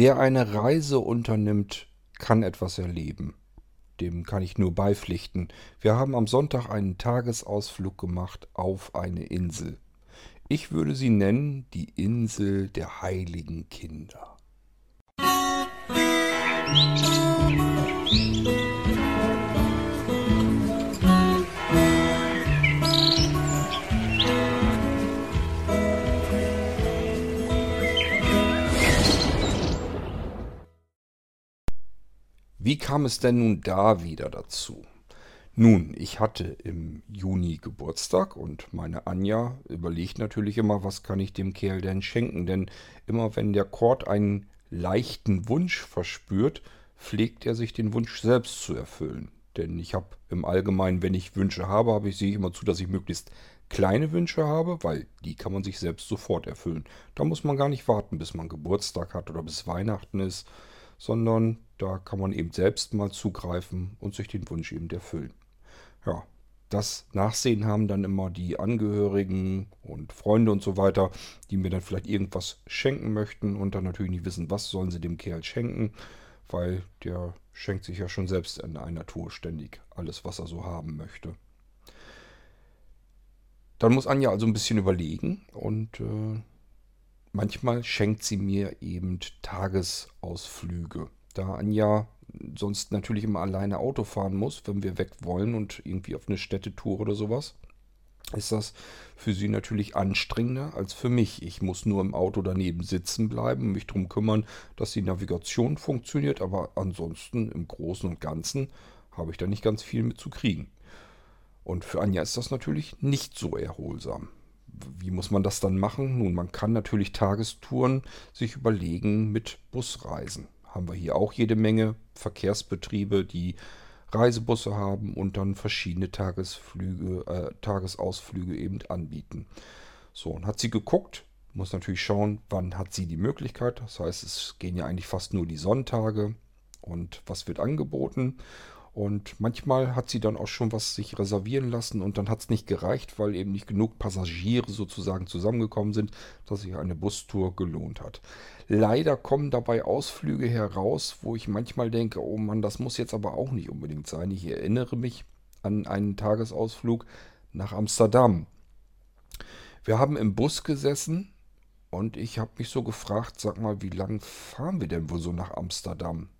Wer eine Reise unternimmt, kann etwas erleben. Dem kann ich nur beipflichten. Wir haben am Sonntag einen Tagesausflug gemacht auf eine Insel. Ich würde sie nennen die Insel der heiligen Kinder. Wie kam es denn nun da wieder dazu? Nun, ich hatte im Juni Geburtstag und meine Anja überlegt natürlich immer, was kann ich dem Kerl denn schenken? Denn immer wenn der Kord einen leichten Wunsch verspürt, pflegt er sich den Wunsch selbst zu erfüllen. Denn ich habe im Allgemeinen, wenn ich Wünsche habe, habe ich sehe ich immer zu, dass ich möglichst kleine Wünsche habe, weil die kann man sich selbst sofort erfüllen. Da muss man gar nicht warten, bis man Geburtstag hat oder bis Weihnachten ist, sondern da kann man eben selbst mal zugreifen und sich den Wunsch eben erfüllen. Ja, das Nachsehen haben dann immer die Angehörigen und Freunde und so weiter, die mir dann vielleicht irgendwas schenken möchten und dann natürlich nicht wissen, was sollen sie dem Kerl schenken, weil der schenkt sich ja schon selbst in einer Tour ständig alles, was er so haben möchte. Dann muss Anja also ein bisschen überlegen und äh, manchmal schenkt sie mir eben Tagesausflüge da Anja sonst natürlich immer alleine Auto fahren muss, wenn wir weg wollen und irgendwie auf eine Städtetour oder sowas, ist das für sie natürlich anstrengender als für mich. Ich muss nur im Auto daneben sitzen bleiben, mich darum kümmern, dass die Navigation funktioniert, aber ansonsten im Großen und Ganzen habe ich da nicht ganz viel mit zu kriegen. Und für Anja ist das natürlich nicht so erholsam. Wie muss man das dann machen? Nun, man kann natürlich Tagestouren sich überlegen mit Busreisen haben wir hier auch jede Menge Verkehrsbetriebe, die Reisebusse haben und dann verschiedene Tagesflüge, äh, Tagesausflüge eben anbieten. So, und hat sie geguckt, muss natürlich schauen, wann hat sie die Möglichkeit. Das heißt, es gehen ja eigentlich fast nur die Sonntage und was wird angeboten. Und manchmal hat sie dann auch schon was sich reservieren lassen und dann hat es nicht gereicht, weil eben nicht genug Passagiere sozusagen zusammengekommen sind, dass sich eine Bustour gelohnt hat. Leider kommen dabei Ausflüge heraus, wo ich manchmal denke, oh Mann, das muss jetzt aber auch nicht unbedingt sein. Ich erinnere mich an einen Tagesausflug nach Amsterdam. Wir haben im Bus gesessen und ich habe mich so gefragt, sag mal, wie lang fahren wir denn wohl so nach Amsterdam?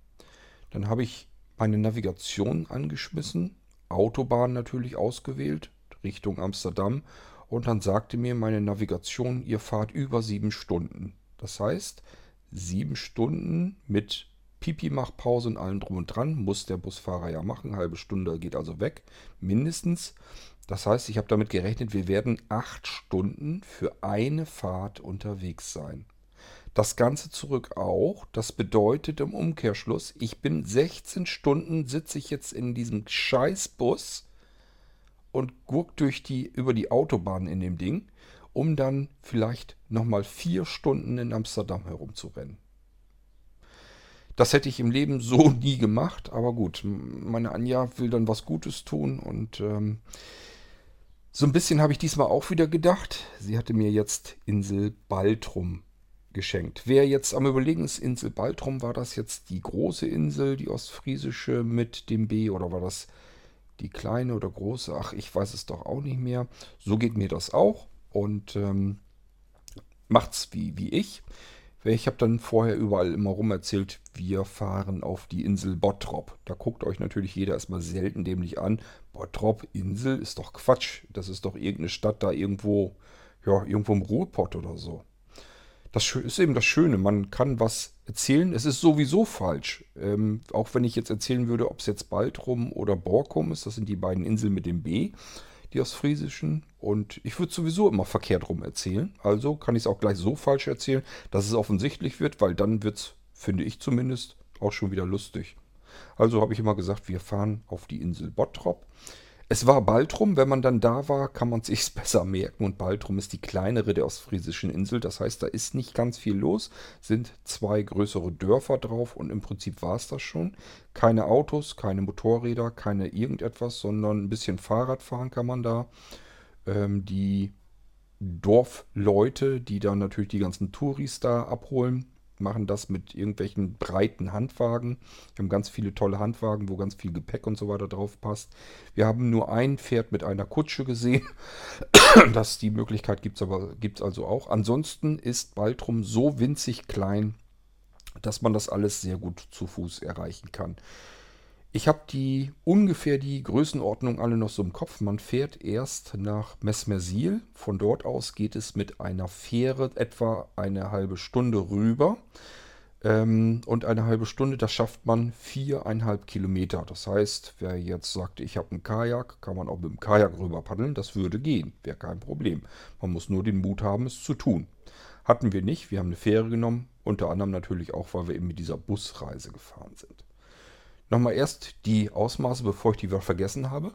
Dann habe ich meine Navigation angeschmissen, Autobahn natürlich ausgewählt, Richtung Amsterdam und dann sagte mir meine Navigation, ihr fahrt über sieben Stunden. Das heißt, sieben Stunden mit Pipi-Machpause und allem drum und dran muss der Busfahrer ja machen. Halbe Stunde geht also weg, mindestens. Das heißt, ich habe damit gerechnet, wir werden acht Stunden für eine Fahrt unterwegs sein. Das Ganze zurück auch. Das bedeutet im Umkehrschluss, ich bin 16 Stunden, sitze ich jetzt in diesem Scheißbus und guck durch die, über die Autobahn in dem Ding, um dann vielleicht nochmal vier Stunden in Amsterdam herumzurennen. Das hätte ich im Leben so nie gemacht, aber gut, meine Anja will dann was Gutes tun und ähm, so ein bisschen habe ich diesmal auch wieder gedacht. Sie hatte mir jetzt Insel Baltrum geschenkt. Wer jetzt am Überlegen ist, Insel Baltrum, war das jetzt die große Insel, die ostfriesische mit dem B oder war das die kleine oder große? Ach, ich weiß es doch auch nicht mehr. So geht mir das auch und ähm, macht's wie, wie ich. Ich habe dann vorher überall immer rum erzählt, wir fahren auf die Insel Bottrop. Da guckt euch natürlich jeder erstmal selten dämlich an. Bottrop, Insel, ist doch Quatsch. Das ist doch irgendeine Stadt da irgendwo, ja, irgendwo im Ruhrpott oder so das ist eben das Schöne. Man kann was erzählen. Es ist sowieso falsch. Ähm, auch wenn ich jetzt erzählen würde, ob es jetzt Baltrum oder Borkum ist. Das sind die beiden Inseln mit dem B, die aus Friesischen. Und ich würde sowieso immer verkehrt rum erzählen. Also kann ich es auch gleich so falsch erzählen, dass es offensichtlich wird, weil dann wird es, finde ich zumindest, auch schon wieder lustig. Also habe ich immer gesagt, wir fahren auf die Insel Bottrop. Es war Baltrum, wenn man dann da war, kann man sich's besser merken. Und Baltrum ist die kleinere der ostfriesischen Insel. Das heißt, da ist nicht ganz viel los. Sind zwei größere Dörfer drauf und im Prinzip war es das schon. Keine Autos, keine Motorräder, keine irgendetwas, sondern ein bisschen Fahrrad fahren kann man da. Ähm, die Dorfleute, die dann natürlich die ganzen Touris da abholen, machen das mit irgendwelchen breiten Handwagen. Wir haben ganz viele tolle Handwagen, wo ganz viel Gepäck und so weiter drauf passt. Wir haben nur ein Pferd mit einer Kutsche gesehen. das die Möglichkeit gibt es aber gibt's also auch. Ansonsten ist Baltrum so winzig klein, dass man das alles sehr gut zu Fuß erreichen kann. Ich habe die ungefähr die Größenordnung alle noch so im Kopf. Man fährt erst nach Mesmersil. Von dort aus geht es mit einer Fähre etwa eine halbe Stunde rüber. Ähm, und eine halbe Stunde, das schafft man viereinhalb Kilometer. Das heißt, wer jetzt sagt, ich habe einen Kajak, kann man auch mit dem Kajak rüber paddeln. Das würde gehen, wäre kein Problem. Man muss nur den Mut haben, es zu tun. Hatten wir nicht. Wir haben eine Fähre genommen. Unter anderem natürlich auch, weil wir eben mit dieser Busreise gefahren sind. Nochmal erst die Ausmaße, bevor ich die wieder vergessen habe.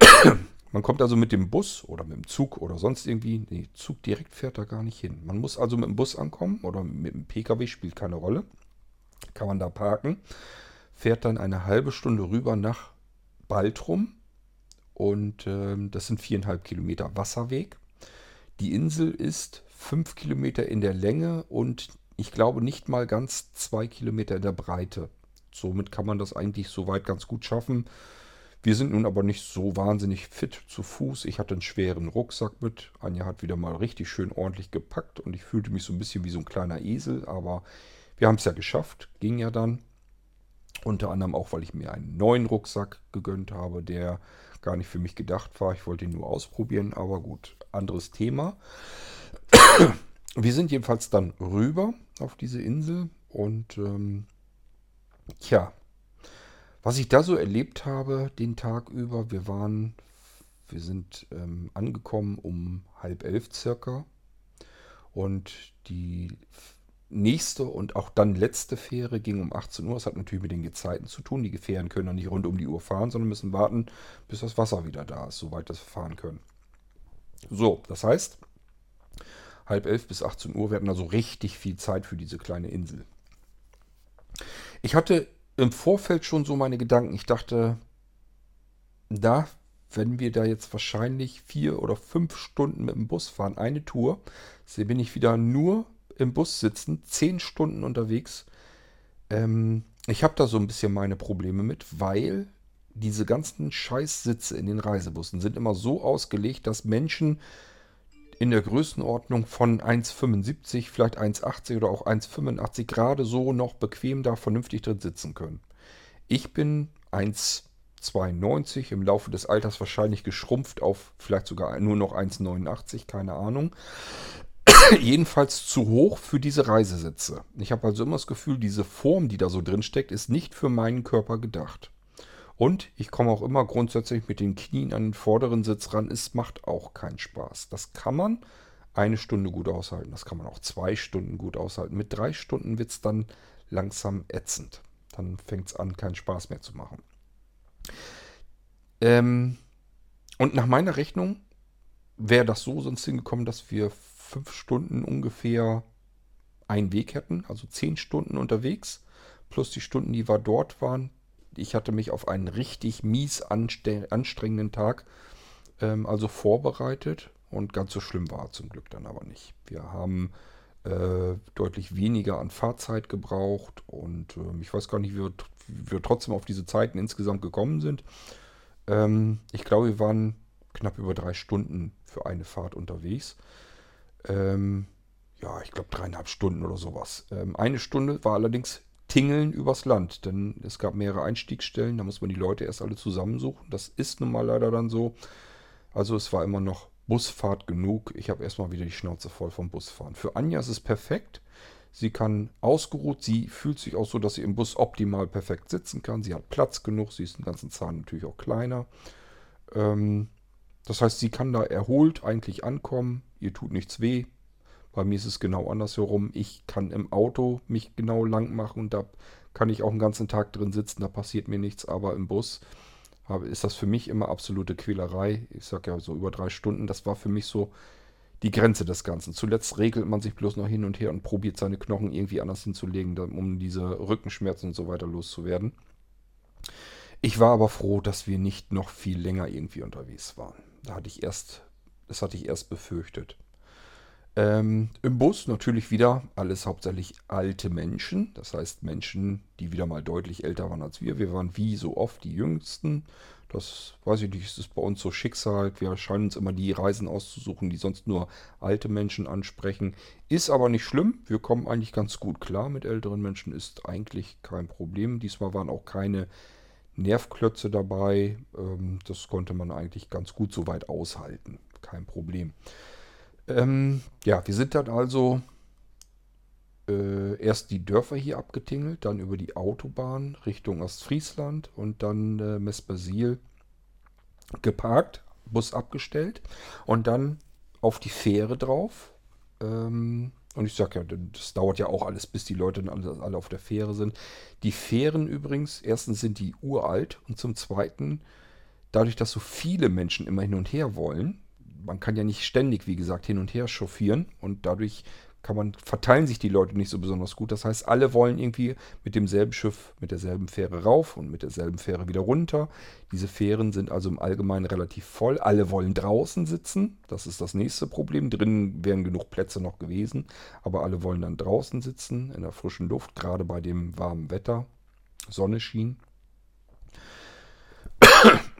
Man kommt also mit dem Bus oder mit dem Zug oder sonst irgendwie. Nee, Zug direkt fährt da gar nicht hin. Man muss also mit dem Bus ankommen oder mit dem Pkw, spielt keine Rolle. Kann man da parken. Fährt dann eine halbe Stunde rüber nach Baltrum. Und äh, das sind viereinhalb Kilometer Wasserweg. Die Insel ist fünf Kilometer in der Länge und ich glaube nicht mal ganz zwei Kilometer in der Breite. Somit kann man das eigentlich soweit ganz gut schaffen. Wir sind nun aber nicht so wahnsinnig fit zu Fuß. Ich hatte einen schweren Rucksack mit. Anja hat wieder mal richtig schön ordentlich gepackt und ich fühlte mich so ein bisschen wie so ein kleiner Esel, aber wir haben es ja geschafft. Ging ja dann. Unter anderem auch, weil ich mir einen neuen Rucksack gegönnt habe, der gar nicht für mich gedacht war. Ich wollte ihn nur ausprobieren, aber gut, anderes Thema. Wir sind jedenfalls dann rüber auf diese Insel und ähm, Tja, was ich da so erlebt habe den Tag über, wir waren, wir sind ähm, angekommen um halb elf circa und die nächste und auch dann letzte Fähre ging um 18 Uhr. Das hat natürlich mit den Gezeiten zu tun. Die Fähren können dann nicht rund um die Uhr fahren, sondern müssen warten, bis das Wasser wieder da ist, soweit das fahren können. So, das heißt, halb elf bis 18 Uhr werden also richtig viel Zeit für diese kleine Insel. Ich hatte im Vorfeld schon so meine Gedanken. Ich dachte, da, wenn wir da jetzt wahrscheinlich vier oder fünf Stunden mit dem Bus fahren, eine Tour, so bin ich wieder nur im Bus sitzen, zehn Stunden unterwegs. Ähm, ich habe da so ein bisschen meine Probleme mit, weil diese ganzen Scheißsitze in den Reisebussen sind immer so ausgelegt, dass Menschen in der Größenordnung von 1,75, vielleicht 1,80 oder auch 1,85 gerade so noch bequem da vernünftig drin sitzen können. Ich bin 1,92, im Laufe des Alters wahrscheinlich geschrumpft auf vielleicht sogar nur noch 1,89, keine Ahnung. Jedenfalls zu hoch für diese Reisesitze. Ich habe also immer das Gefühl, diese Form, die da so drin steckt, ist nicht für meinen Körper gedacht. Und ich komme auch immer grundsätzlich mit den Knien an den vorderen Sitz ran. Es macht auch keinen Spaß. Das kann man eine Stunde gut aushalten. Das kann man auch zwei Stunden gut aushalten. Mit drei Stunden wird es dann langsam ätzend. Dann fängt es an, keinen Spaß mehr zu machen. Ähm, und nach meiner Rechnung wäre das so sonst hingekommen, dass wir fünf Stunden ungefähr einen Weg hätten. Also zehn Stunden unterwegs. Plus die Stunden, die wir dort waren, ich hatte mich auf einen richtig mies anstrengenden Tag ähm, also vorbereitet und ganz so schlimm war zum Glück dann aber nicht. Wir haben äh, deutlich weniger an Fahrzeit gebraucht und äh, ich weiß gar nicht, wie wir, wie wir, trotzdem auf diese Zeiten insgesamt gekommen sind. Ähm, ich glaube, wir waren knapp über drei Stunden für eine Fahrt unterwegs. Ähm, ja, ich glaube dreieinhalb Stunden oder sowas. Ähm, eine Stunde war allerdings Tingeln übers Land, denn es gab mehrere Einstiegsstellen, da muss man die Leute erst alle zusammensuchen. Das ist nun mal leider dann so. Also es war immer noch Busfahrt genug. Ich habe erstmal wieder die Schnauze voll vom Busfahren. Für Anja ist es perfekt. Sie kann ausgeruht, sie fühlt sich auch so, dass sie im Bus optimal perfekt sitzen kann. Sie hat Platz genug, sie ist den ganzen Zahn natürlich auch kleiner. Ähm, das heißt, sie kann da erholt eigentlich ankommen. Ihr tut nichts weh. Bei mir ist es genau andersherum. Ich kann im Auto mich genau lang machen und da kann ich auch einen ganzen Tag drin sitzen, da passiert mir nichts, aber im Bus ist das für mich immer absolute Quälerei. Ich sage ja so über drei Stunden, das war für mich so die Grenze des Ganzen. Zuletzt regelt man sich bloß noch hin und her und probiert seine Knochen irgendwie anders hinzulegen, um diese Rückenschmerzen und so weiter loszuwerden. Ich war aber froh, dass wir nicht noch viel länger irgendwie unterwegs waren. Da hatte ich erst, das hatte ich erst befürchtet. Ähm, Im Bus natürlich wieder alles hauptsächlich alte Menschen. Das heißt Menschen, die wieder mal deutlich älter waren als wir. Wir waren wie so oft die Jüngsten. Das weiß ich nicht, ist es bei uns so Schicksal. Wir scheinen uns immer die Reisen auszusuchen, die sonst nur alte Menschen ansprechen. Ist aber nicht schlimm. Wir kommen eigentlich ganz gut klar mit älteren Menschen. Ist eigentlich kein Problem. Diesmal waren auch keine Nervklötze dabei. Ähm, das konnte man eigentlich ganz gut soweit aushalten. Kein Problem. Ähm, ja, wir sind dann also äh, erst die Dörfer hier abgetingelt, dann über die Autobahn Richtung Ostfriesland und dann äh, Mespersil geparkt, Bus abgestellt und dann auf die Fähre drauf. Ähm, und ich sag ja, das dauert ja auch alles, bis die Leute dann alle, alle auf der Fähre sind. Die Fähren übrigens, erstens sind die uralt und zum zweiten, dadurch, dass so viele Menschen immer hin und her wollen, man kann ja nicht ständig, wie gesagt, hin und her chauffieren und dadurch kann man, verteilen sich die Leute nicht so besonders gut. Das heißt, alle wollen irgendwie mit demselben Schiff, mit derselben Fähre rauf und mit derselben Fähre wieder runter. Diese Fähren sind also im Allgemeinen relativ voll. Alle wollen draußen sitzen. Das ist das nächste Problem. Drinnen wären genug Plätze noch gewesen, aber alle wollen dann draußen sitzen, in der frischen Luft, gerade bei dem warmen Wetter. Sonne schien.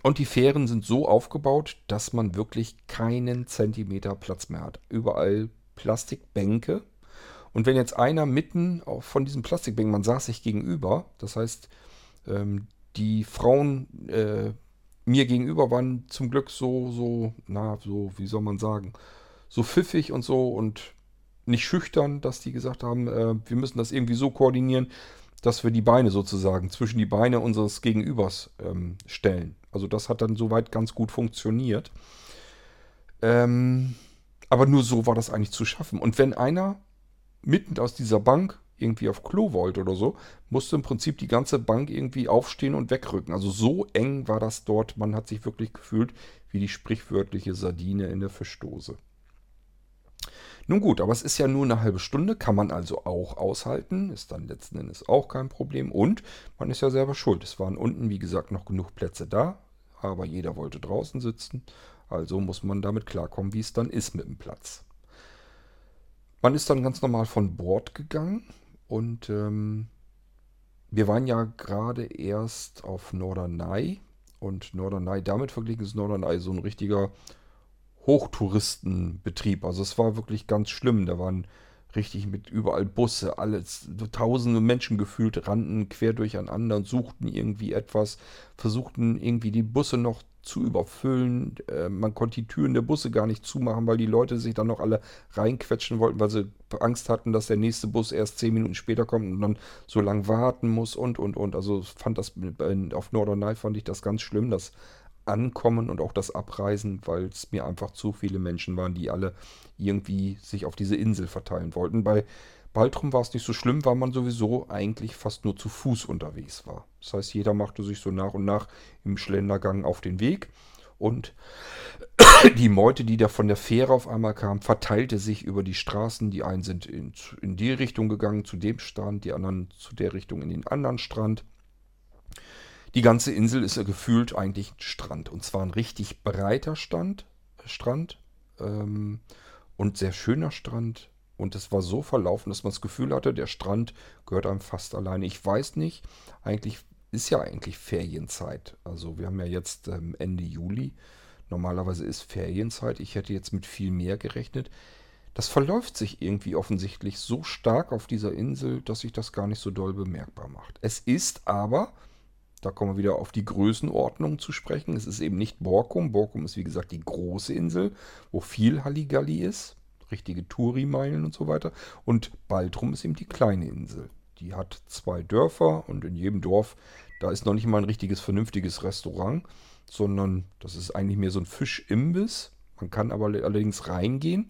Und die Fähren sind so aufgebaut, dass man wirklich keinen Zentimeter Platz mehr hat. Überall Plastikbänke. Und wenn jetzt einer mitten von diesen Plastikbänken, man saß sich gegenüber, das heißt, ähm, die Frauen äh, mir gegenüber waren zum Glück so, so, na, so, wie soll man sagen, so pfiffig und so und nicht schüchtern, dass die gesagt haben, äh, wir müssen das irgendwie so koordinieren, dass wir die Beine sozusagen zwischen die Beine unseres Gegenübers ähm, stellen. Also das hat dann soweit ganz gut funktioniert. Ähm, aber nur so war das eigentlich zu schaffen. Und wenn einer mitten aus dieser Bank irgendwie auf Klo wollte oder so, musste im Prinzip die ganze Bank irgendwie aufstehen und wegrücken. Also so eng war das dort. Man hat sich wirklich gefühlt wie die sprichwörtliche Sardine in der Fischdose. Nun gut, aber es ist ja nur eine halbe Stunde, kann man also auch aushalten, ist dann letzten Endes auch kein Problem und man ist ja selber schuld. Es waren unten, wie gesagt, noch genug Plätze da, aber jeder wollte draußen sitzen, also muss man damit klarkommen, wie es dann ist mit dem Platz. Man ist dann ganz normal von Bord gegangen und ähm, wir waren ja gerade erst auf Norderney und Norderney, damit verglichen ist Norderney so ein richtiger Hochtouristenbetrieb. Also es war wirklich ganz schlimm. Da waren richtig mit überall Busse, alles, tausende Menschen gefühlt rannten quer durcheinander und suchten irgendwie etwas, versuchten irgendwie die Busse noch zu überfüllen. Äh, man konnte die Türen der Busse gar nicht zumachen, weil die Leute sich dann noch alle reinquetschen wollten, weil sie Angst hatten, dass der nächste Bus erst zehn Minuten später kommt und dann so lange warten muss und und und. Also fand das auf Norderney fand ich das ganz schlimm, dass Ankommen und auch das Abreisen, weil es mir einfach zu viele Menschen waren, die alle irgendwie sich auf diese Insel verteilen wollten. Bei Baltrum war es nicht so schlimm, weil man sowieso eigentlich fast nur zu Fuß unterwegs war. Das heißt, jeder machte sich so nach und nach im Schlendergang auf den Weg und die Meute, die da von der Fähre auf einmal kam, verteilte sich über die Straßen. Die einen sind in, in die Richtung gegangen, zu dem Strand, die anderen zu der Richtung in den anderen Strand. Die ganze Insel ist ja gefühlt eigentlich ein Strand. Und zwar ein richtig breiter Stand, Strand ähm, und sehr schöner Strand. Und es war so verlaufen, dass man das Gefühl hatte, der Strand gehört einem fast alleine. Ich weiß nicht, eigentlich ist ja eigentlich Ferienzeit. Also wir haben ja jetzt ähm, Ende Juli. Normalerweise ist Ferienzeit. Ich hätte jetzt mit viel mehr gerechnet. Das verläuft sich irgendwie offensichtlich so stark auf dieser Insel, dass sich das gar nicht so doll bemerkbar macht. Es ist aber da kommen wir wieder auf die Größenordnung zu sprechen. Es ist eben nicht Borkum. Borkum ist wie gesagt die große Insel, wo viel Halligalli ist. Richtige Touri-Meilen und so weiter. Und Baltrum ist eben die kleine Insel. Die hat zwei Dörfer und in jedem Dorf, da ist noch nicht mal ein richtiges, vernünftiges Restaurant, sondern das ist eigentlich mehr so ein Fischimbiss. Man kann aber allerdings reingehen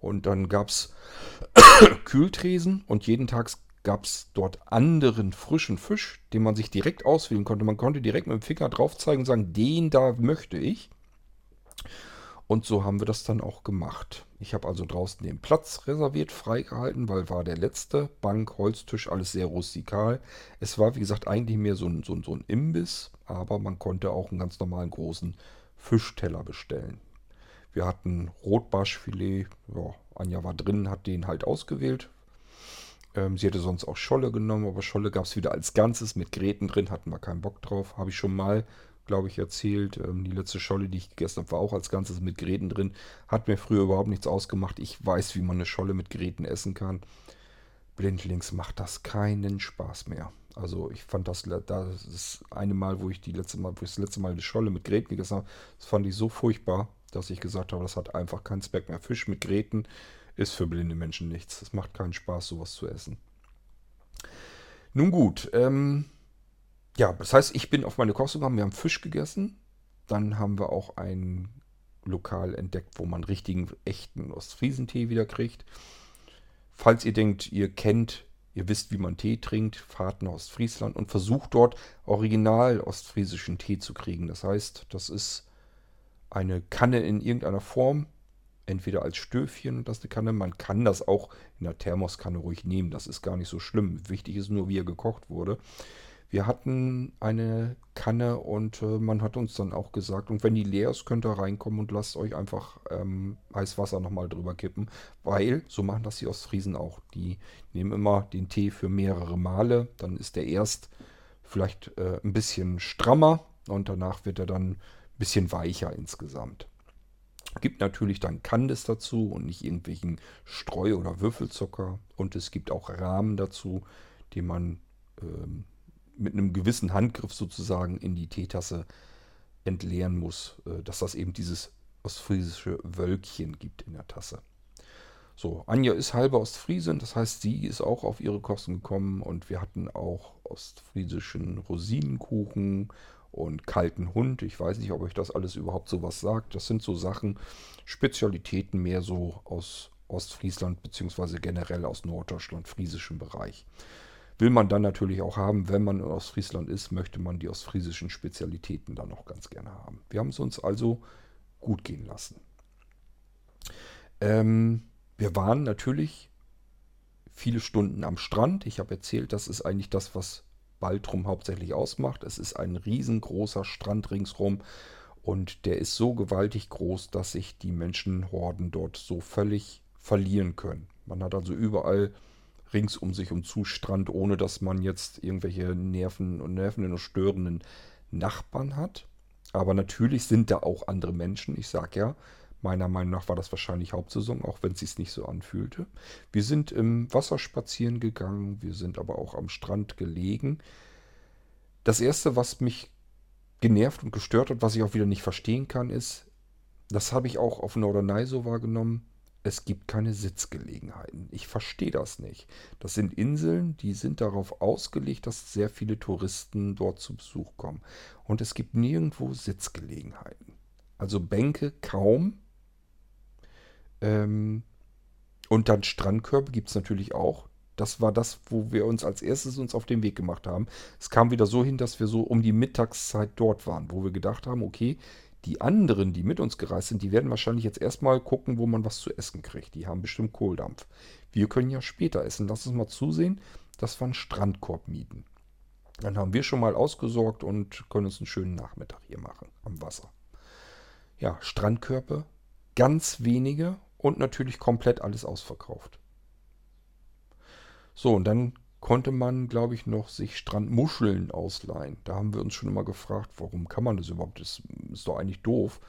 und dann gab es Kühltresen und jeden Tag gab es dort anderen frischen Fisch, den man sich direkt auswählen konnte. Man konnte direkt mit dem Finger drauf zeigen und sagen, den da möchte ich. Und so haben wir das dann auch gemacht. Ich habe also draußen den Platz reserviert, freigehalten, weil war der letzte. Bank, Holztisch, alles sehr rustikal. Es war, wie gesagt, eigentlich mehr so ein, so, so ein Imbiss, aber man konnte auch einen ganz normalen großen Fischteller bestellen. Wir hatten Rotbarschfilet. Ja, Anja war drin, hat den halt ausgewählt. Ähm, sie hätte sonst auch Scholle genommen, aber Scholle gab es wieder als Ganzes mit Gräten drin, hatten wir keinen Bock drauf. Habe ich schon mal, glaube ich, erzählt. Ähm, die letzte Scholle, die ich gegessen habe, war auch als Ganzes mit Gräten drin. Hat mir früher überhaupt nichts ausgemacht. Ich weiß, wie man eine Scholle mit Gräten essen kann. Blindlings macht das keinen Spaß mehr. Also ich fand das, das ist eine Mal, wo ich die letzte Mal, wo ich das letzte Mal eine Scholle mit Gräten gegessen habe, das fand ich so furchtbar, dass ich gesagt habe, das hat einfach keinen Zweck mehr. Fisch mit Gräten ist für blinde Menschen nichts. Es macht keinen Spaß, sowas zu essen. Nun gut, ähm, ja, das heißt, ich bin auf meine Kosten gekommen, wir haben Fisch gegessen. Dann haben wir auch ein Lokal entdeckt, wo man richtigen, echten Ostfriesentee wieder kriegt. Falls ihr denkt, ihr kennt, ihr wisst, wie man Tee trinkt, fahrt nach Ostfriesland und versucht dort original ostfriesischen Tee zu kriegen. Das heißt, das ist eine Kanne in irgendeiner Form, entweder als Stöfchen, das eine Kanne. Man kann das auch in der Thermoskanne ruhig nehmen, das ist gar nicht so schlimm. Wichtig ist nur, wie er gekocht wurde. Wir hatten eine Kanne und äh, man hat uns dann auch gesagt, und wenn die leer ist, könnt ihr reinkommen und lasst euch einfach ähm, Eiswasser nochmal drüber kippen, weil so machen das die Ostfriesen auch. Die nehmen immer den Tee für mehrere Male, dann ist der erst vielleicht äh, ein bisschen strammer und danach wird er dann ein bisschen weicher insgesamt. Gibt natürlich dann Candice dazu und nicht irgendwelchen Streu- oder Würfelzucker. Und es gibt auch Rahmen dazu, die man ähm, mit einem gewissen Handgriff sozusagen in die Teetasse entleeren muss, äh, dass das eben dieses ostfriesische Wölkchen gibt in der Tasse. So, Anja ist halber Ostfriesin, das heißt, sie ist auch auf ihre Kosten gekommen und wir hatten auch ostfriesischen Rosinenkuchen und kalten Hund. Ich weiß nicht, ob euch das alles überhaupt so was sagt. Das sind so Sachen, Spezialitäten mehr so aus Ostfriesland beziehungsweise generell aus Norddeutschland, friesischem Bereich. Will man dann natürlich auch haben, wenn man in Ostfriesland ist, möchte man die ostfriesischen Spezialitäten dann auch ganz gerne haben. Wir haben es uns also gut gehen lassen. Ähm, wir waren natürlich viele Stunden am Strand. Ich habe erzählt, das ist eigentlich das, was Baltrum hauptsächlich ausmacht. Es ist ein riesengroßer Strand ringsrum und der ist so gewaltig groß, dass sich die Menschenhorden dort so völlig verlieren können. Man hat also überall rings um sich um Zustrand, ohne dass man jetzt irgendwelche Nerven und nervenden und störenden Nachbarn hat. Aber natürlich sind da auch andere Menschen. Ich sage ja, meiner Meinung nach war das wahrscheinlich Hauptsaison, auch wenn es sich nicht so anfühlte. Wir sind im Wasser spazieren gegangen, wir sind aber auch am Strand gelegen. Das Erste, was mich genervt und gestört hat, was ich auch wieder nicht verstehen kann, ist, das habe ich auch auf Norderney so wahrgenommen, es gibt keine Sitzgelegenheiten. Ich verstehe das nicht. Das sind Inseln, die sind darauf ausgelegt, dass sehr viele Touristen dort zu Besuch kommen. Und es gibt nirgendwo Sitzgelegenheiten. Also Bänke kaum. Ähm, und dann Strandkörbe gibt es natürlich auch. Das war das, wo wir uns als erstes uns auf den Weg gemacht haben. Es kam wieder so hin, dass wir so um die Mittagszeit dort waren, wo wir gedacht haben, okay, die anderen, die mit uns gereist sind, die werden wahrscheinlich jetzt erstmal gucken, wo man was zu essen kriegt. Die haben bestimmt Kohldampf. Wir können ja später essen. Lass uns mal zusehen, dass wir einen Strandkorb mieten. Dann haben wir schon mal ausgesorgt und können uns einen schönen Nachmittag hier machen am Wasser. Ja, Strandkörbe, ganz wenige und natürlich komplett alles ausverkauft. So, und dann konnte man, glaube ich, noch sich Strandmuscheln ausleihen. Da haben wir uns schon immer gefragt, warum kann man das überhaupt? Das ist doch eigentlich doof.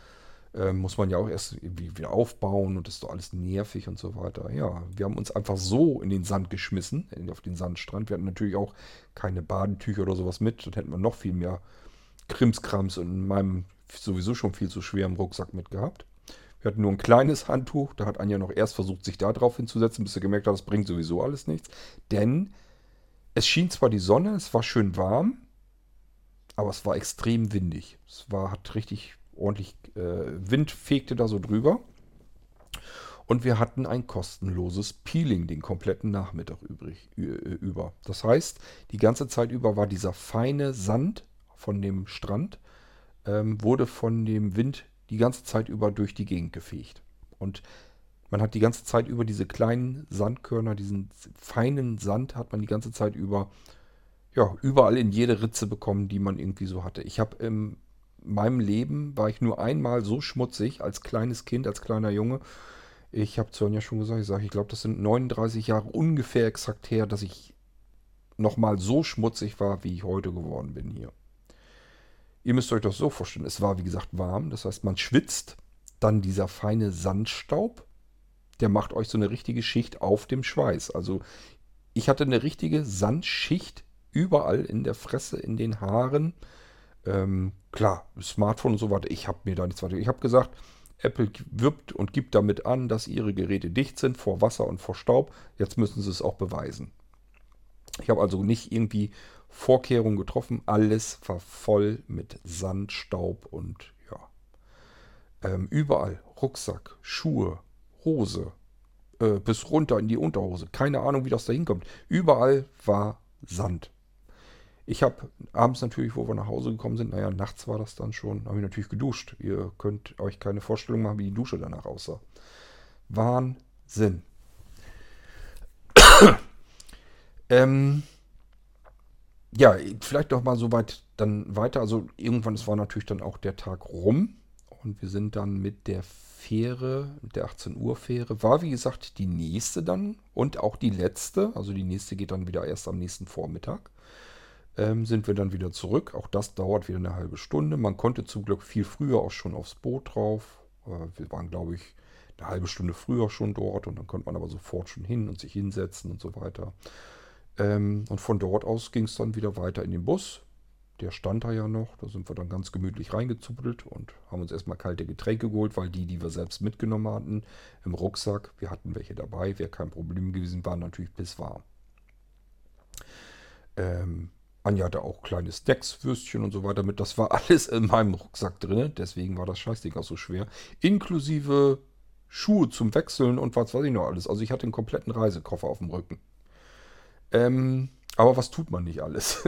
Ähm, muss man ja auch erst irgendwie wieder aufbauen und das ist doch alles nervig und so weiter. Ja, wir haben uns einfach so in den Sand geschmissen, auf den Sandstrand. Wir hatten natürlich auch keine Badentücher oder sowas mit. Dann hätten wir noch viel mehr Krimskrams in meinem sowieso schon viel zu schweren Rucksack mitgehabt. Wir hatten nur ein kleines Handtuch. Da hat Anja noch erst versucht, sich da drauf hinzusetzen, bis sie gemerkt hat, das bringt sowieso alles nichts. Denn es schien zwar die Sonne, es war schön warm, aber es war extrem windig. Es war, hat richtig ordentlich äh, Wind fegte da so drüber. Und wir hatten ein kostenloses Peeling den kompletten Nachmittag übrig, über. Das heißt, die ganze Zeit über war dieser feine Sand von dem Strand, ähm, wurde von dem Wind die ganze Zeit über durch die Gegend gefegt. Und man hat die ganze Zeit über diese kleinen Sandkörner, diesen feinen Sand hat man die ganze Zeit über, ja, überall in jede Ritze bekommen, die man irgendwie so hatte. Ich habe im meinem Leben war ich nur einmal so schmutzig als kleines Kind, als kleiner Junge. Ich habe zu Sonja schon gesagt, ich sage, ich glaube, das sind 39 Jahre ungefähr exakt her, dass ich nochmal so schmutzig war, wie ich heute geworden bin hier. Ihr müsst euch das so vorstellen, es war wie gesagt warm, das heißt man schwitzt, dann dieser feine Sandstaub, der macht euch so eine richtige Schicht auf dem Schweiß. Also ich hatte eine richtige Sandschicht überall in der Fresse, in den Haaren. Ähm, klar, Smartphone und so weiter, ich habe mir da nichts weiter. Ich habe gesagt, Apple wirbt und gibt damit an, dass ihre Geräte dicht sind vor Wasser und vor Staub. Jetzt müssen sie es auch beweisen. Ich habe also nicht irgendwie Vorkehrungen getroffen. Alles war voll mit Sand, Staub und ja. Ähm, überall Rucksack, Schuhe, Hose, äh, bis runter in die Unterhose. Keine Ahnung, wie das da hinkommt. Überall war Sand. Ich habe abends natürlich, wo wir nach Hause gekommen sind, naja, nachts war das dann schon, habe ich natürlich geduscht. Ihr könnt euch keine Vorstellung machen, wie die Dusche danach aussah. Wahnsinn. ähm, ja, vielleicht noch mal so weit dann weiter. Also irgendwann, es war natürlich dann auch der Tag rum und wir sind dann mit der Fähre, mit der 18 Uhr Fähre, war wie gesagt die nächste dann und auch die letzte. Also die nächste geht dann wieder erst am nächsten Vormittag. Ähm, sind wir dann wieder zurück. Auch das dauert wieder eine halbe Stunde. Man konnte zum Glück viel früher auch schon aufs Boot drauf. Äh, wir waren, glaube ich, eine halbe Stunde früher schon dort und dann konnte man aber sofort schon hin und sich hinsetzen und so weiter. Ähm, und von dort aus ging es dann wieder weiter in den Bus. Der stand da ja noch. Da sind wir dann ganz gemütlich reingezuppelt und haben uns erstmal kalte Getränke geholt, weil die, die wir selbst mitgenommen hatten, im Rucksack, wir hatten welche dabei, wäre kein Problem gewesen, waren natürlich bis warm. Ähm, Anja hatte auch kleine Stacks, Würstchen und so weiter mit. Das war alles in meinem Rucksack drin. Deswegen war das Scheißding auch so schwer. Inklusive Schuhe zum Wechseln und was weiß ich noch alles. Also ich hatte einen kompletten Reisekoffer auf dem Rücken. Ähm, aber was tut man nicht alles?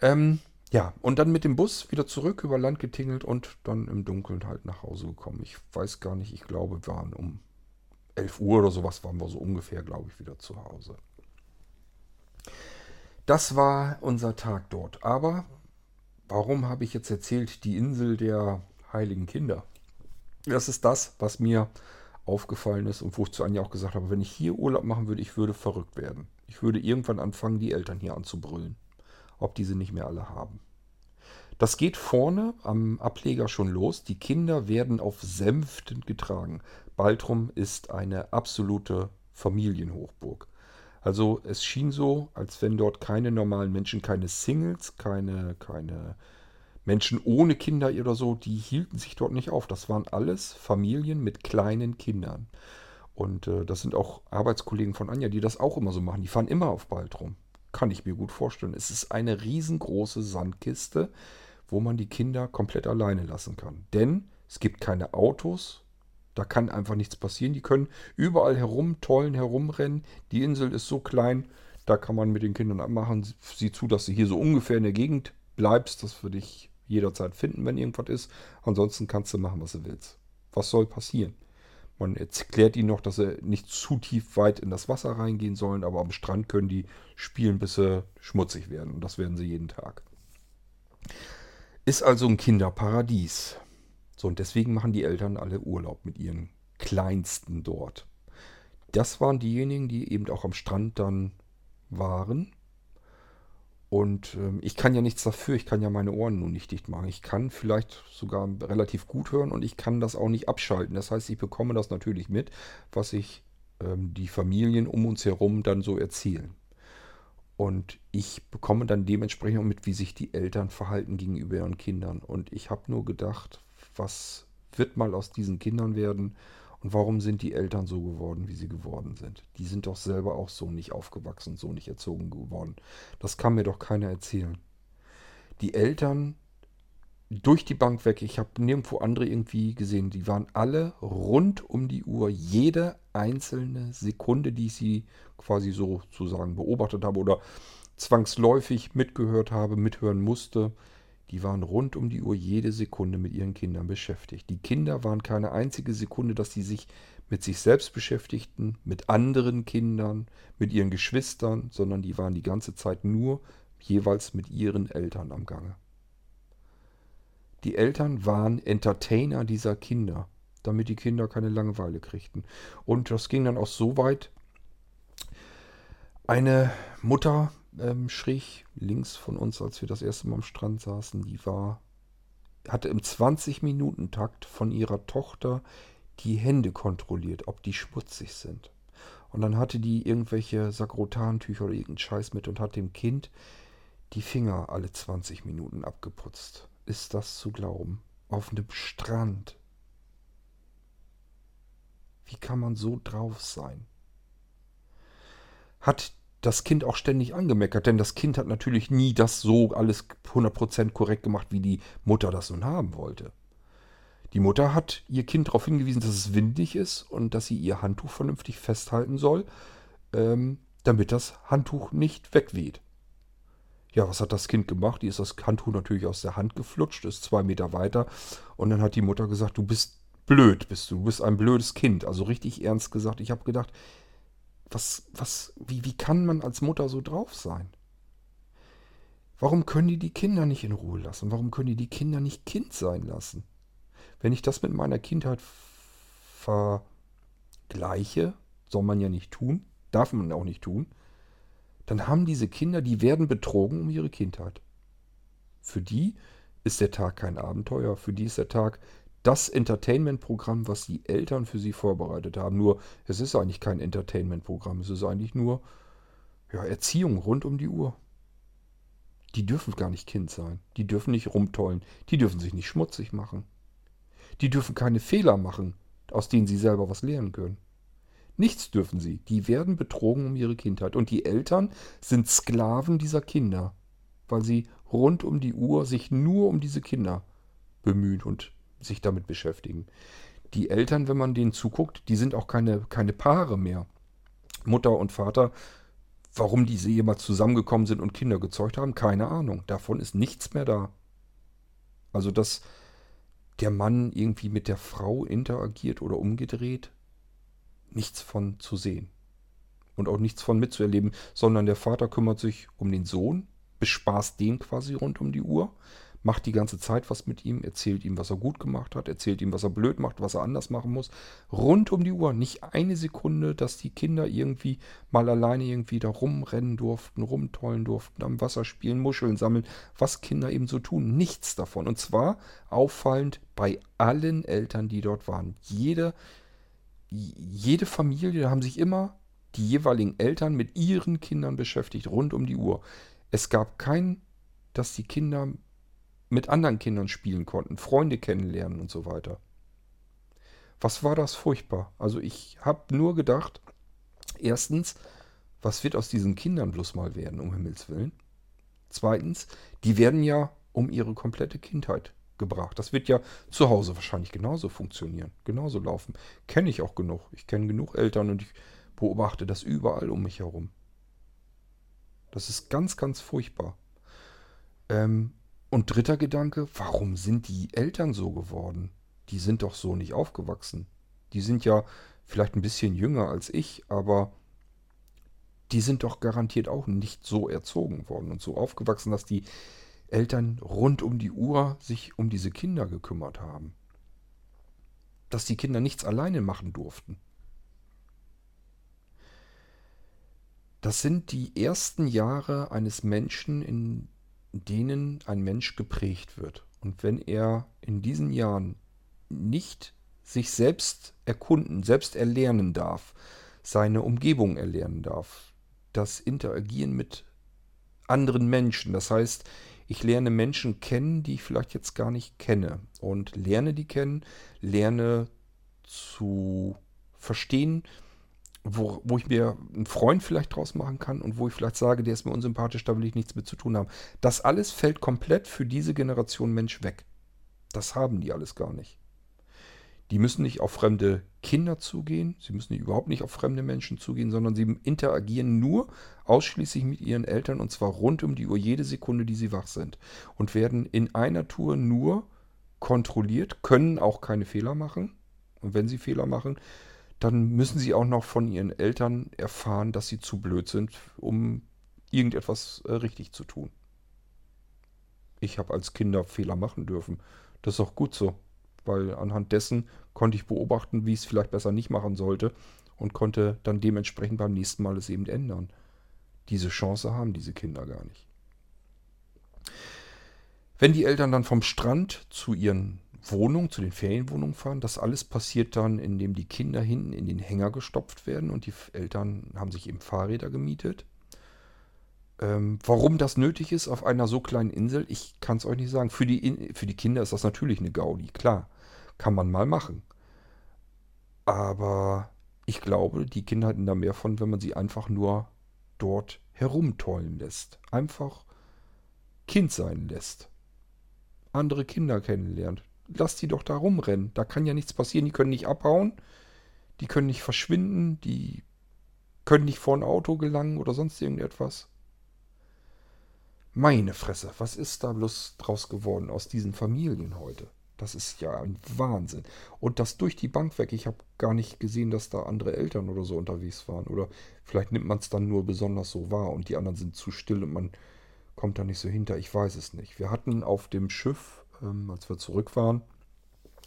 ähm, ja, und dann mit dem Bus wieder zurück über Land getingelt und dann im Dunkeln halt nach Hause gekommen. Ich weiß gar nicht, ich glaube, wir waren um 11 Uhr oder sowas, waren wir so ungefähr, glaube ich, wieder zu Hause. Das war unser Tag dort. Aber warum habe ich jetzt erzählt, die Insel der heiligen Kinder? Das ist das, was mir aufgefallen ist und wo ich zu Anja auch gesagt habe, wenn ich hier Urlaub machen würde, ich würde verrückt werden. Ich würde irgendwann anfangen, die Eltern hier anzubrüllen, ob diese nicht mehr alle haben. Das geht vorne am Ableger schon los. Die Kinder werden auf Sänften getragen. Baltrum ist eine absolute Familienhochburg. Also es schien so, als wenn dort keine normalen Menschen, keine Singles, keine, keine Menschen ohne Kinder oder so, die hielten sich dort nicht auf. Das waren alles Familien mit kleinen Kindern. Und äh, das sind auch Arbeitskollegen von Anja, die das auch immer so machen. Die fahren immer auf Bald rum. Kann ich mir gut vorstellen. Es ist eine riesengroße Sandkiste, wo man die Kinder komplett alleine lassen kann. Denn es gibt keine Autos. Da kann einfach nichts passieren. Die können überall herumtollen, herumrennen. Die Insel ist so klein, da kann man mit den Kindern abmachen. Sieh zu, dass sie hier so ungefähr in der Gegend bleibst. Das würde ich jederzeit finden, wenn irgendwas ist. Ansonsten kannst du machen, was du willst. Was soll passieren? Man erklärt ihnen noch, dass sie nicht zu tief weit in das Wasser reingehen sollen, aber am Strand können die spielen, bis sie schmutzig werden. Und das werden sie jeden Tag. Ist also ein Kinderparadies. So, und deswegen machen die Eltern alle Urlaub mit ihren Kleinsten dort. Das waren diejenigen, die eben auch am Strand dann waren und ähm, ich kann ja nichts dafür, ich kann ja meine Ohren nun nicht dicht machen. Ich kann vielleicht sogar relativ gut hören und ich kann das auch nicht abschalten. Das heißt, ich bekomme das natürlich mit, was sich ähm, die Familien um uns herum dann so erzählen. Und ich bekomme dann dementsprechend auch mit, wie sich die Eltern verhalten gegenüber ihren Kindern. Und ich habe nur gedacht, was wird mal aus diesen Kindern werden? Und warum sind die Eltern so geworden, wie sie geworden sind? Die sind doch selber auch so nicht aufgewachsen, so nicht erzogen geworden. Das kann mir doch keiner erzählen. Die Eltern durch die Bank weg, ich habe nirgendwo andere irgendwie gesehen, die waren alle rund um die Uhr, jede einzelne Sekunde, die ich sie quasi sozusagen beobachtet habe oder zwangsläufig mitgehört habe, mithören musste, die waren rund um die Uhr jede Sekunde mit ihren Kindern beschäftigt. Die Kinder waren keine einzige Sekunde, dass sie sich mit sich selbst beschäftigten, mit anderen Kindern, mit ihren Geschwistern, sondern die waren die ganze Zeit nur jeweils mit ihren Eltern am Gange. Die Eltern waren Entertainer dieser Kinder, damit die Kinder keine Langeweile kriegten. Und das ging dann auch so weit. Eine Mutter ähm, schräg links von uns, als wir das erste Mal am Strand saßen, die war, hatte im 20-Minuten-Takt von ihrer Tochter die Hände kontrolliert, ob die schmutzig sind. Und dann hatte die irgendwelche Sakrotantücher oder irgendeinen Scheiß mit und hat dem Kind die Finger alle 20 Minuten abgeputzt. Ist das zu glauben? Auf einem Strand. Wie kann man so drauf sein? Hat das Kind auch ständig angemeckert, denn das Kind hat natürlich nie das so alles 100% korrekt gemacht, wie die Mutter das nun haben wollte. Die Mutter hat ihr Kind darauf hingewiesen, dass es windig ist und dass sie ihr Handtuch vernünftig festhalten soll, ähm, damit das Handtuch nicht wegweht. Ja, was hat das Kind gemacht? Die ist das Handtuch natürlich aus der Hand geflutscht, ist zwei Meter weiter und dann hat die Mutter gesagt, du bist blöd, bist du, du bist ein blödes Kind. Also richtig ernst gesagt. Ich habe gedacht, was, was, wie, wie kann man als Mutter so drauf sein? Warum können die die Kinder nicht in Ruhe lassen? Warum können die die Kinder nicht Kind sein lassen? Wenn ich das mit meiner Kindheit vergleiche, soll man ja nicht tun, darf man auch nicht tun, dann haben diese Kinder, die werden betrogen um ihre Kindheit. Für die ist der Tag kein Abenteuer, für die ist der Tag das Entertainment-Programm, was die Eltern für sie vorbereitet haben. Nur, es ist eigentlich kein Entertainment-Programm, es ist eigentlich nur ja, Erziehung rund um die Uhr. Die dürfen gar nicht Kind sein, die dürfen nicht rumtollen, die dürfen sich nicht schmutzig machen. Die dürfen keine Fehler machen, aus denen sie selber was lernen können. Nichts dürfen sie. Die werden betrogen um ihre Kindheit. Und die Eltern sind Sklaven dieser Kinder, weil sie rund um die Uhr sich nur um diese Kinder bemühen und sich damit beschäftigen. Die Eltern, wenn man denen zuguckt, die sind auch keine, keine Paare mehr. Mutter und Vater, warum diese jemals zusammengekommen sind und Kinder gezeugt haben, keine Ahnung. Davon ist nichts mehr da. Also das der Mann irgendwie mit der Frau interagiert oder umgedreht, nichts von zu sehen. Und auch nichts von mitzuerleben, sondern der Vater kümmert sich um den Sohn, bespaßt den quasi rund um die Uhr, macht die ganze Zeit was mit ihm, erzählt ihm, was er gut gemacht hat, erzählt ihm, was er blöd macht, was er anders machen muss. Rund um die Uhr. Nicht eine Sekunde, dass die Kinder irgendwie mal alleine irgendwie da rumrennen durften, rumtollen durften, am Wasser spielen, Muscheln sammeln, was Kinder eben so tun. Nichts davon. Und zwar auffallend bei allen Eltern, die dort waren. Jede, jede Familie, da haben sich immer die jeweiligen Eltern mit ihren Kindern beschäftigt, rund um die Uhr. Es gab kein, dass die Kinder mit anderen Kindern spielen konnten, Freunde kennenlernen und so weiter. Was war das furchtbar? Also ich habe nur gedacht, erstens, was wird aus diesen Kindern bloß mal werden, um Himmels willen? Zweitens, die werden ja um ihre komplette Kindheit gebracht. Das wird ja zu Hause wahrscheinlich genauso funktionieren, genauso laufen. Kenne ich auch genug. Ich kenne genug Eltern und ich beobachte das überall um mich herum. Das ist ganz, ganz furchtbar. Ähm, und dritter Gedanke, warum sind die Eltern so geworden? Die sind doch so nicht aufgewachsen. Die sind ja vielleicht ein bisschen jünger als ich, aber die sind doch garantiert auch nicht so erzogen worden und so aufgewachsen, dass die Eltern rund um die Uhr sich um diese Kinder gekümmert haben. Dass die Kinder nichts alleine machen durften. Das sind die ersten Jahre eines Menschen, in denen ein Mensch geprägt wird. Und wenn er in diesen Jahren nicht sich selbst erkunden, selbst erlernen darf, seine Umgebung erlernen darf, das Interagieren mit anderen Menschen, das heißt, ich lerne Menschen kennen, die ich vielleicht jetzt gar nicht kenne und lerne die kennen, lerne zu verstehen, wo, wo ich mir einen Freund vielleicht draus machen kann und wo ich vielleicht sage, der ist mir unsympathisch, da will ich nichts mit zu tun haben. Das alles fällt komplett für diese Generation Mensch weg. Das haben die alles gar nicht. Die müssen nicht auf fremde Kinder zugehen, sie müssen überhaupt nicht auf fremde Menschen zugehen, sondern sie interagieren nur ausschließlich mit ihren Eltern und zwar rund um die Uhr jede Sekunde, die sie wach sind. Und werden in einer Tour nur kontrolliert, können auch keine Fehler machen. Und wenn sie Fehler machen, dann müssen sie auch noch von ihren Eltern erfahren, dass sie zu blöd sind, um irgendetwas äh, richtig zu tun. Ich habe als Kinder Fehler machen dürfen. Das ist auch gut so, weil anhand dessen konnte ich beobachten, wie ich es vielleicht besser nicht machen sollte und konnte dann dementsprechend beim nächsten Mal es eben ändern. Diese Chance haben diese Kinder gar nicht. Wenn die Eltern dann vom Strand zu ihren Wohnungen, zu den Ferienwohnungen fahren, das alles passiert dann, indem die Kinder hinten in den Hänger gestopft werden und die Eltern haben sich eben Fahrräder gemietet. Ähm, warum das nötig ist auf einer so kleinen Insel, ich kann es euch nicht sagen. Für die, für die Kinder ist das natürlich eine Gaudi, klar. Kann man mal machen. Aber ich glaube, die Kinder hätten da mehr von, wenn man sie einfach nur dort herumtollen lässt. Einfach Kind sein lässt. Andere Kinder kennenlernt. Lass die doch da rumrennen. Da kann ja nichts passieren. Die können nicht abhauen. Die können nicht verschwinden. Die können nicht vor ein Auto gelangen oder sonst irgendetwas. Meine Fresse, was ist da bloß draus geworden aus diesen Familien heute? Das ist ja ein Wahnsinn. Und das durch die Bank weg. Ich habe gar nicht gesehen, dass da andere Eltern oder so unterwegs waren. Oder vielleicht nimmt man es dann nur besonders so wahr und die anderen sind zu still und man kommt da nicht so hinter. Ich weiß es nicht. Wir hatten auf dem Schiff, ähm, als wir zurück waren,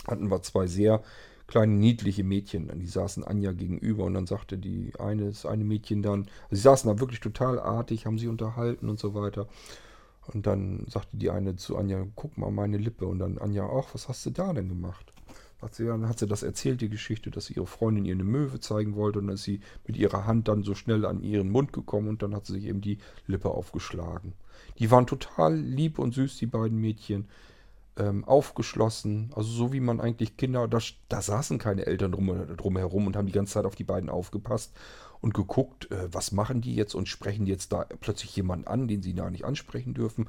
hatten wir zwei sehr kleine niedliche Mädchen. Die saßen Anja gegenüber und dann sagte die eine, das eine Mädchen dann, also sie saßen da wirklich total artig, haben sich unterhalten und so weiter. Und dann sagte die eine zu Anja, guck mal meine Lippe. Und dann Anja, ach, was hast du da denn gemacht? Hat sie, dann hat sie das erzählt, die Geschichte, dass ihre Freundin ihr eine Möwe zeigen wollte und ist sie mit ihrer Hand dann so schnell an ihren Mund gekommen und dann hat sie sich eben die Lippe aufgeschlagen. Die waren total lieb und süß, die beiden Mädchen. Ähm, aufgeschlossen, also so wie man eigentlich Kinder, da, da saßen keine Eltern drum, drumherum und haben die ganze Zeit auf die beiden aufgepasst und geguckt, äh, was machen die jetzt und sprechen jetzt da plötzlich jemanden an, den sie da nicht ansprechen dürfen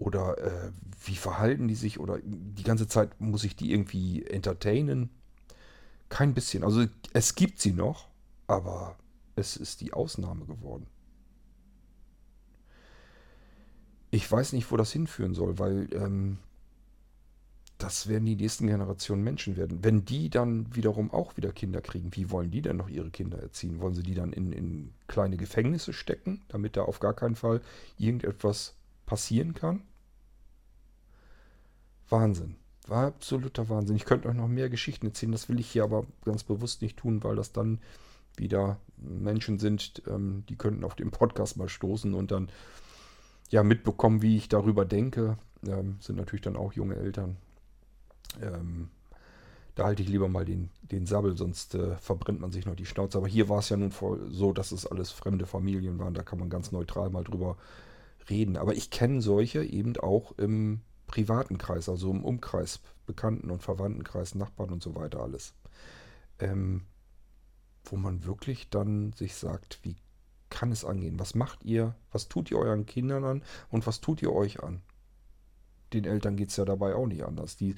oder äh, wie verhalten die sich oder die ganze Zeit muss ich die irgendwie entertainen. Kein bisschen. Also es gibt sie noch, aber es ist die Ausnahme geworden. Ich weiß nicht, wo das hinführen soll, weil ähm, das werden die nächsten Generationen Menschen werden. Wenn die dann wiederum auch wieder Kinder kriegen, wie wollen die denn noch ihre Kinder erziehen? Wollen sie die dann in, in kleine Gefängnisse stecken, damit da auf gar keinen Fall irgendetwas passieren kann? Wahnsinn. War absoluter Wahnsinn. Ich könnte euch noch mehr Geschichten erzählen, das will ich hier aber ganz bewusst nicht tun, weil das dann wieder Menschen sind, ähm, die könnten auf den Podcast mal stoßen und dann ja mitbekommen, wie ich darüber denke. Ähm, sind natürlich dann auch junge Eltern. Ähm, da halte ich lieber mal den, den Sabbel, sonst äh, verbrennt man sich noch die Schnauze. Aber hier war es ja nun so, dass es alles fremde Familien waren. Da kann man ganz neutral mal drüber reden. Aber ich kenne solche eben auch im privaten Kreis, also im Umkreis, Bekannten- und Verwandtenkreis, Nachbarn und so weiter alles. Ähm, wo man wirklich dann sich sagt, wie kann es angehen? Was macht ihr? Was tut ihr euren Kindern an? Und was tut ihr euch an? Den Eltern geht es ja dabei auch nicht anders. Die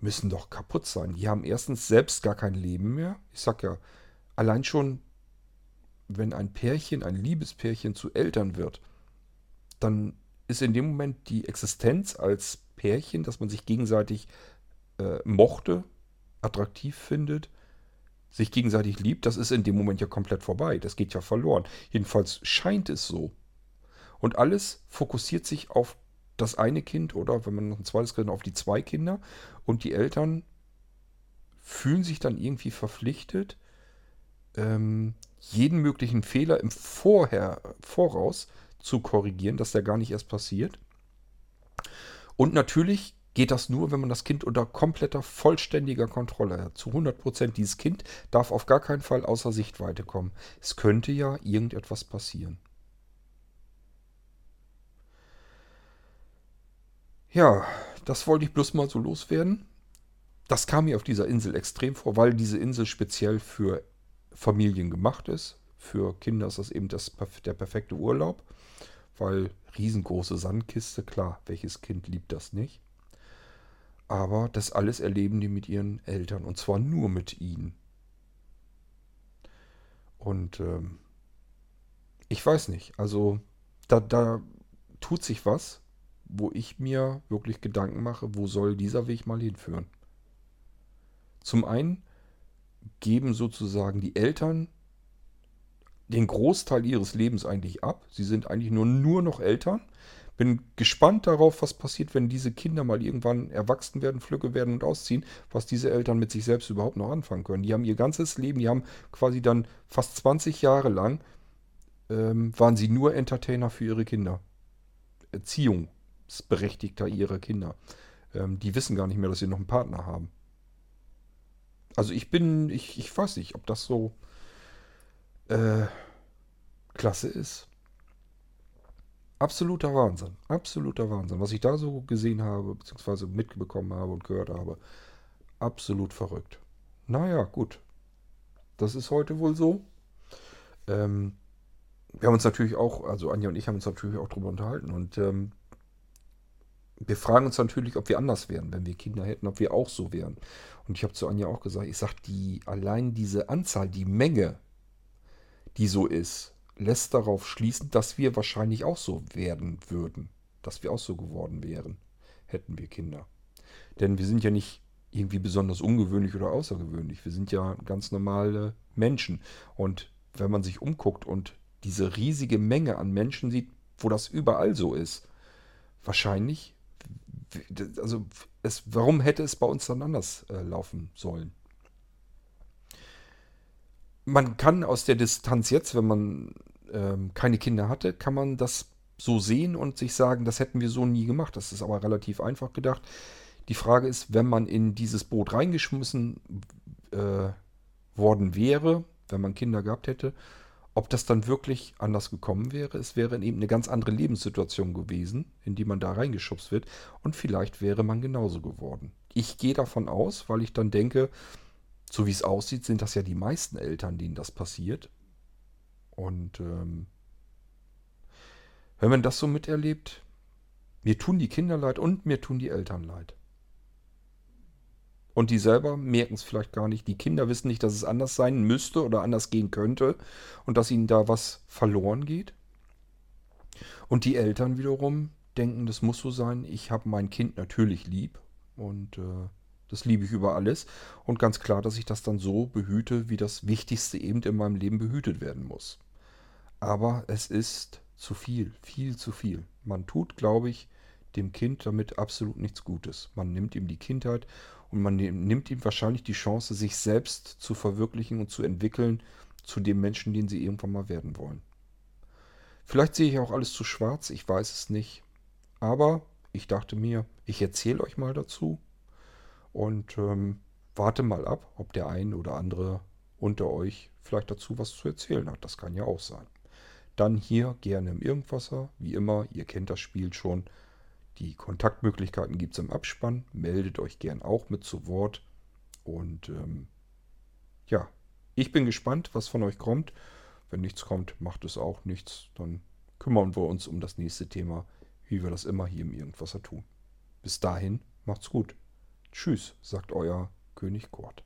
müssen doch kaputt sein. Die haben erstens selbst gar kein Leben mehr. Ich sag ja, allein schon, wenn ein Pärchen, ein Liebespärchen zu Eltern wird, dann ist in dem Moment die Existenz als Pärchen, dass man sich gegenseitig äh, mochte, attraktiv findet, sich gegenseitig liebt, das ist in dem Moment ja komplett vorbei. Das geht ja verloren. Jedenfalls scheint es so. Und alles fokussiert sich auf das eine Kind oder wenn man noch ein zweites Kind auf die zwei Kinder und die Eltern fühlen sich dann irgendwie verpflichtet, ähm, jeden möglichen Fehler im Vorher, Voraus zu korrigieren, dass der gar nicht erst passiert. Und natürlich geht das nur, wenn man das Kind unter kompletter, vollständiger Kontrolle hat. Zu 100 Prozent. Dieses Kind darf auf gar keinen Fall außer Sichtweite kommen. Es könnte ja irgendetwas passieren. Ja, das wollte ich bloß mal so loswerden. Das kam mir auf dieser Insel extrem vor, weil diese Insel speziell für Familien gemacht ist. Für Kinder ist das eben das, der perfekte Urlaub, weil riesengroße Sandkiste, klar, welches Kind liebt das nicht? Aber das alles erleben die mit ihren Eltern und zwar nur mit ihnen. Und ähm, ich weiß nicht, also da, da tut sich was wo ich mir wirklich Gedanken mache, wo soll dieser Weg mal hinführen. Zum einen geben sozusagen die Eltern den Großteil ihres Lebens eigentlich ab. Sie sind eigentlich nur, nur noch Eltern, Bin gespannt darauf, was passiert, wenn diese Kinder mal irgendwann erwachsen werden, flügge werden und ausziehen, was diese Eltern mit sich selbst überhaupt noch anfangen können. Die haben ihr ganzes Leben, die haben quasi dann fast 20 Jahre lang, ähm, waren sie nur Entertainer für ihre Kinder. Erziehungsberechtigter ihrer Kinder. Ähm, die wissen gar nicht mehr, dass sie noch einen Partner haben. Also ich bin, ich, ich weiß nicht, ob das so äh, klasse ist. Absoluter Wahnsinn. Absoluter Wahnsinn. Was ich da so gesehen habe, beziehungsweise mitbekommen habe und gehört habe. Absolut verrückt. Naja, gut. Das ist heute wohl so. Ähm, wir haben uns natürlich auch, also Anja und ich haben uns natürlich auch darüber unterhalten. Und ähm, wir fragen uns natürlich, ob wir anders wären, wenn wir Kinder hätten, ob wir auch so wären. Und ich habe zu Anja auch gesagt, ich sage, die, allein diese Anzahl, die Menge, die so ist, lässt darauf schließen, dass wir wahrscheinlich auch so werden würden. Dass wir auch so geworden wären, hätten wir Kinder. Denn wir sind ja nicht irgendwie besonders ungewöhnlich oder außergewöhnlich. Wir sind ja ganz normale Menschen. Und wenn man sich umguckt und diese riesige Menge an Menschen sieht, wo das überall so ist, wahrscheinlich, also es, warum hätte es bei uns dann anders äh, laufen sollen? man kann aus der Distanz jetzt, wenn man ähm, keine Kinder hatte, kann man das so sehen und sich sagen, das hätten wir so nie gemacht. Das ist aber relativ einfach gedacht. Die Frage ist, wenn man in dieses Boot reingeschmissen äh, worden wäre, wenn man Kinder gehabt hätte, ob das dann wirklich anders gekommen wäre. Es wäre eben eine ganz andere Lebenssituation gewesen, in die man da reingeschubst wird. Und vielleicht wäre man genauso geworden. Ich gehe davon aus, weil ich dann denke, so wie es aussieht, sind das ja die meisten Eltern, denen das passiert. Und ähm, wenn man das so miterlebt, mir tun die Kinder leid und mir tun die Eltern leid. Und die selber merken es vielleicht gar nicht. Die Kinder wissen nicht, dass es anders sein müsste oder anders gehen könnte und dass ihnen da was verloren geht. Und die Eltern wiederum denken, das muss so sein. Ich habe mein Kind natürlich lieb und äh, das liebe ich über alles. Und ganz klar, dass ich das dann so behüte, wie das Wichtigste eben in meinem Leben behütet werden muss. Aber es ist zu viel, viel zu viel. Man tut, glaube ich, dem Kind damit absolut nichts Gutes. Man nimmt ihm die Kindheit und man nimmt ihm wahrscheinlich die Chance, sich selbst zu verwirklichen und zu entwickeln zu dem Menschen, den sie irgendwann mal werden wollen. Vielleicht sehe ich auch alles zu schwarz, ich weiß es nicht. Aber ich dachte mir, ich erzähle euch mal dazu und ähm, warte mal ab, ob der ein oder andere unter euch vielleicht dazu was zu erzählen hat. Das kann ja auch sein. Dann hier gerne im Irgendwasser. Wie immer, ihr kennt das Spiel schon. Die Kontaktmöglichkeiten gibt es im Abspann. Meldet euch gern auch mit zu Wort. Und ähm, ja, ich bin gespannt, was von euch kommt. Wenn nichts kommt, macht es auch nichts. Dann kümmern wir uns um das nächste Thema, wie wir das immer hier im Irgendwasser tun. Bis dahin, macht's gut. Tschüss, sagt euer König Kurt.